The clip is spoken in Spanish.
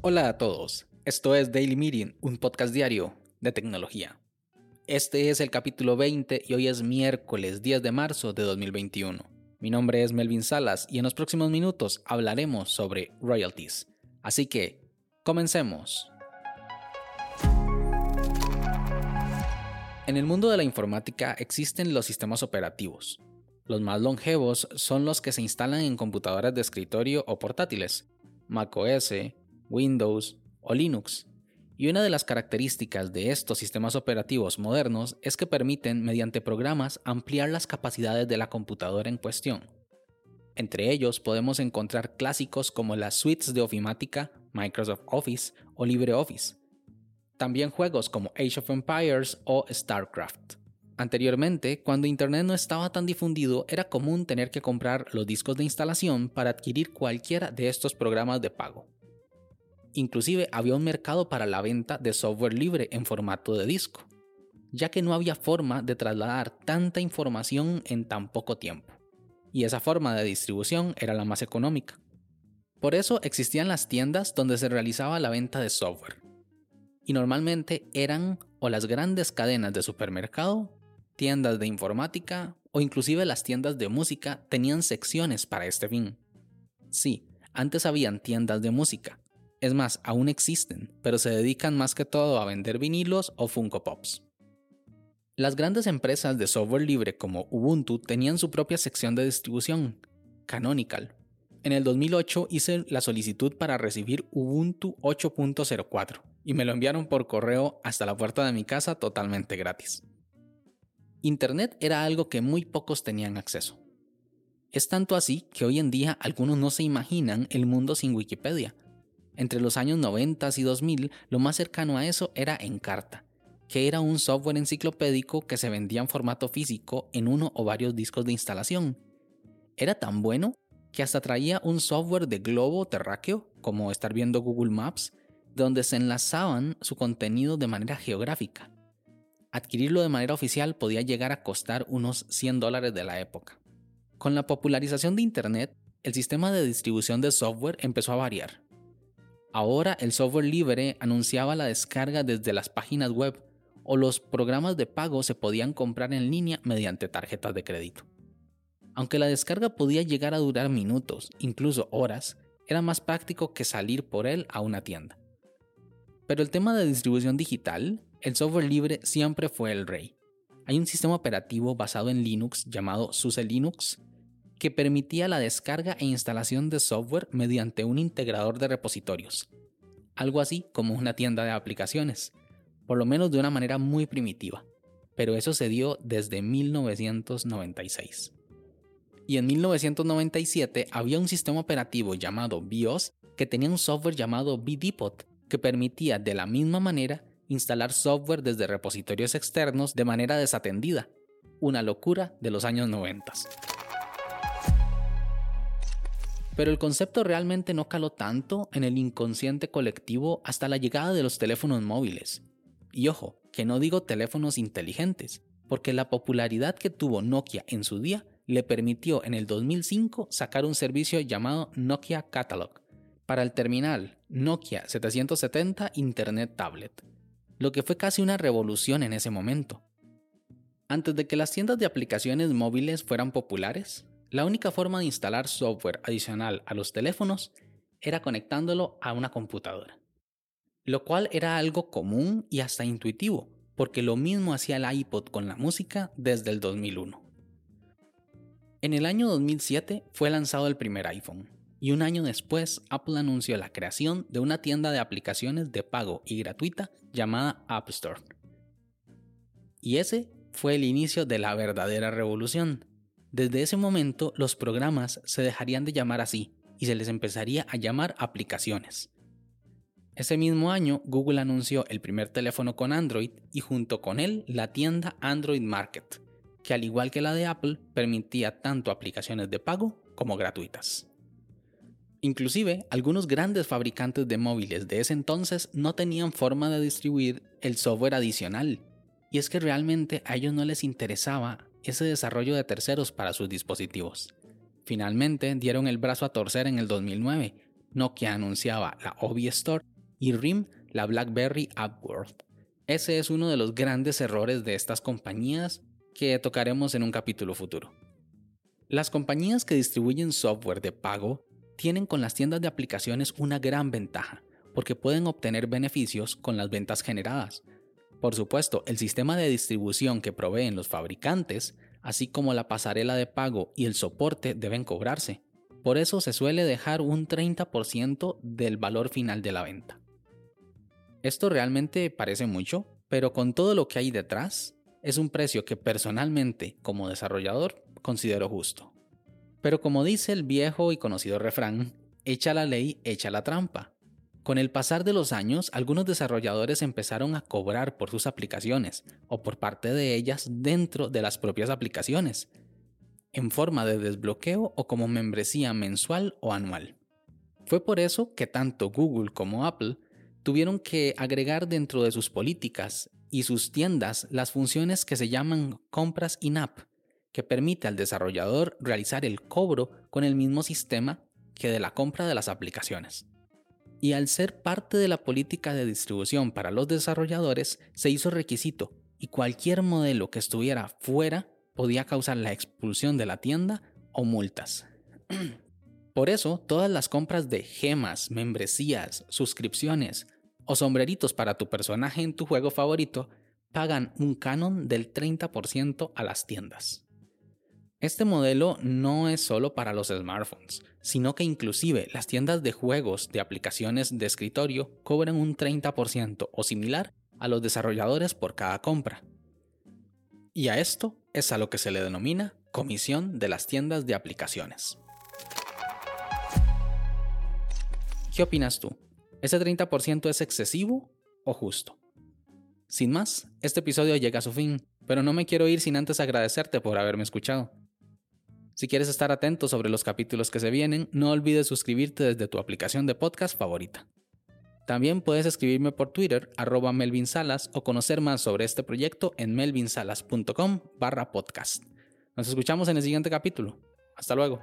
Hola a todos, esto es Daily Meeting, un podcast diario de tecnología. Este es el capítulo 20 y hoy es miércoles 10 de marzo de 2021. Mi nombre es Melvin Salas y en los próximos minutos hablaremos sobre royalties. Así que, comencemos. En el mundo de la informática existen los sistemas operativos. Los más longevos son los que se instalan en computadoras de escritorio o portátiles, macOS, Windows o Linux. Y una de las características de estos sistemas operativos modernos es que permiten, mediante programas, ampliar las capacidades de la computadora en cuestión. Entre ellos podemos encontrar clásicos como las suites de ofimática, Microsoft Office o LibreOffice. También juegos como Age of Empires o StarCraft. Anteriormente, cuando Internet no estaba tan difundido, era común tener que comprar los discos de instalación para adquirir cualquiera de estos programas de pago. Inclusive había un mercado para la venta de software libre en formato de disco, ya que no había forma de trasladar tanta información en tan poco tiempo. Y esa forma de distribución era la más económica. Por eso existían las tiendas donde se realizaba la venta de software. Y normalmente eran o las grandes cadenas de supermercado, tiendas de informática o inclusive las tiendas de música tenían secciones para este fin. Sí, antes habían tiendas de música, es más, aún existen, pero se dedican más que todo a vender vinilos o Funko Pops. Las grandes empresas de software libre como Ubuntu tenían su propia sección de distribución, Canonical. En el 2008 hice la solicitud para recibir Ubuntu 8.04 y me lo enviaron por correo hasta la puerta de mi casa totalmente gratis. Internet era algo que muy pocos tenían acceso. Es tanto así que hoy en día algunos no se imaginan el mundo sin Wikipedia, entre los años 90 y 2000, lo más cercano a eso era Encarta, que era un software enciclopédico que se vendía en formato físico en uno o varios discos de instalación. Era tan bueno que hasta traía un software de globo terráqueo, como estar viendo Google Maps, donde se enlazaban su contenido de manera geográfica. Adquirirlo de manera oficial podía llegar a costar unos 100 dólares de la época. Con la popularización de Internet, el sistema de distribución de software empezó a variar. Ahora el software libre anunciaba la descarga desde las páginas web o los programas de pago se podían comprar en línea mediante tarjetas de crédito. Aunque la descarga podía llegar a durar minutos, incluso horas, era más práctico que salir por él a una tienda. Pero el tema de distribución digital, el software libre siempre fue el rey. Hay un sistema operativo basado en Linux llamado SUSE Linux que permitía la descarga e instalación de software mediante un integrador de repositorios, algo así como una tienda de aplicaciones, por lo menos de una manera muy primitiva, pero eso se dio desde 1996. Y en 1997 había un sistema operativo llamado BIOS que tenía un software llamado BDPOT que permitía de la misma manera instalar software desde repositorios externos de manera desatendida, una locura de los años 90. Pero el concepto realmente no caló tanto en el inconsciente colectivo hasta la llegada de los teléfonos móviles. Y ojo, que no digo teléfonos inteligentes, porque la popularidad que tuvo Nokia en su día le permitió en el 2005 sacar un servicio llamado Nokia Catalog para el terminal Nokia 770 Internet Tablet, lo que fue casi una revolución en ese momento. Antes de que las tiendas de aplicaciones móviles fueran populares, la única forma de instalar software adicional a los teléfonos era conectándolo a una computadora, lo cual era algo común y hasta intuitivo, porque lo mismo hacía el iPod con la música desde el 2001. En el año 2007 fue lanzado el primer iPhone, y un año después Apple anunció la creación de una tienda de aplicaciones de pago y gratuita llamada App Store. Y ese fue el inicio de la verdadera revolución, desde ese momento los programas se dejarían de llamar así y se les empezaría a llamar aplicaciones. Ese mismo año Google anunció el primer teléfono con Android y junto con él la tienda Android Market, que al igual que la de Apple permitía tanto aplicaciones de pago como gratuitas. Inclusive, algunos grandes fabricantes de móviles de ese entonces no tenían forma de distribuir el software adicional, y es que realmente a ellos no les interesaba ese desarrollo de terceros para sus dispositivos. Finalmente dieron el brazo a torcer en el 2009. Nokia anunciaba la Obi Store y RIM la BlackBerry App World. Ese es uno de los grandes errores de estas compañías que tocaremos en un capítulo futuro. Las compañías que distribuyen software de pago tienen con las tiendas de aplicaciones una gran ventaja, porque pueden obtener beneficios con las ventas generadas. Por supuesto, el sistema de distribución que proveen los fabricantes, así como la pasarela de pago y el soporte deben cobrarse. Por eso se suele dejar un 30% del valor final de la venta. Esto realmente parece mucho, pero con todo lo que hay detrás, es un precio que personalmente, como desarrollador, considero justo. Pero como dice el viejo y conocido refrán, echa la ley, echa la trampa. Con el pasar de los años, algunos desarrolladores empezaron a cobrar por sus aplicaciones o por parte de ellas dentro de las propias aplicaciones, en forma de desbloqueo o como membresía mensual o anual. Fue por eso que tanto Google como Apple tuvieron que agregar dentro de sus políticas y sus tiendas las funciones que se llaman compras in-app, que permite al desarrollador realizar el cobro con el mismo sistema que de la compra de las aplicaciones. Y al ser parte de la política de distribución para los desarrolladores, se hizo requisito y cualquier modelo que estuviera fuera podía causar la expulsión de la tienda o multas. Por eso, todas las compras de gemas, membresías, suscripciones o sombreritos para tu personaje en tu juego favorito pagan un canon del 30% a las tiendas. Este modelo no es solo para los smartphones, sino que inclusive las tiendas de juegos de aplicaciones de escritorio cobran un 30% o similar a los desarrolladores por cada compra. Y a esto es a lo que se le denomina comisión de las tiendas de aplicaciones. ¿Qué opinas tú? ¿Ese 30% es excesivo o justo? Sin más, este episodio llega a su fin, pero no me quiero ir sin antes agradecerte por haberme escuchado. Si quieres estar atento sobre los capítulos que se vienen, no olvides suscribirte desde tu aplicación de podcast favorita. También puedes escribirme por Twitter, arroba Melvin Salas, o conocer más sobre este proyecto en melvinsalas.com barra podcast. Nos escuchamos en el siguiente capítulo. Hasta luego.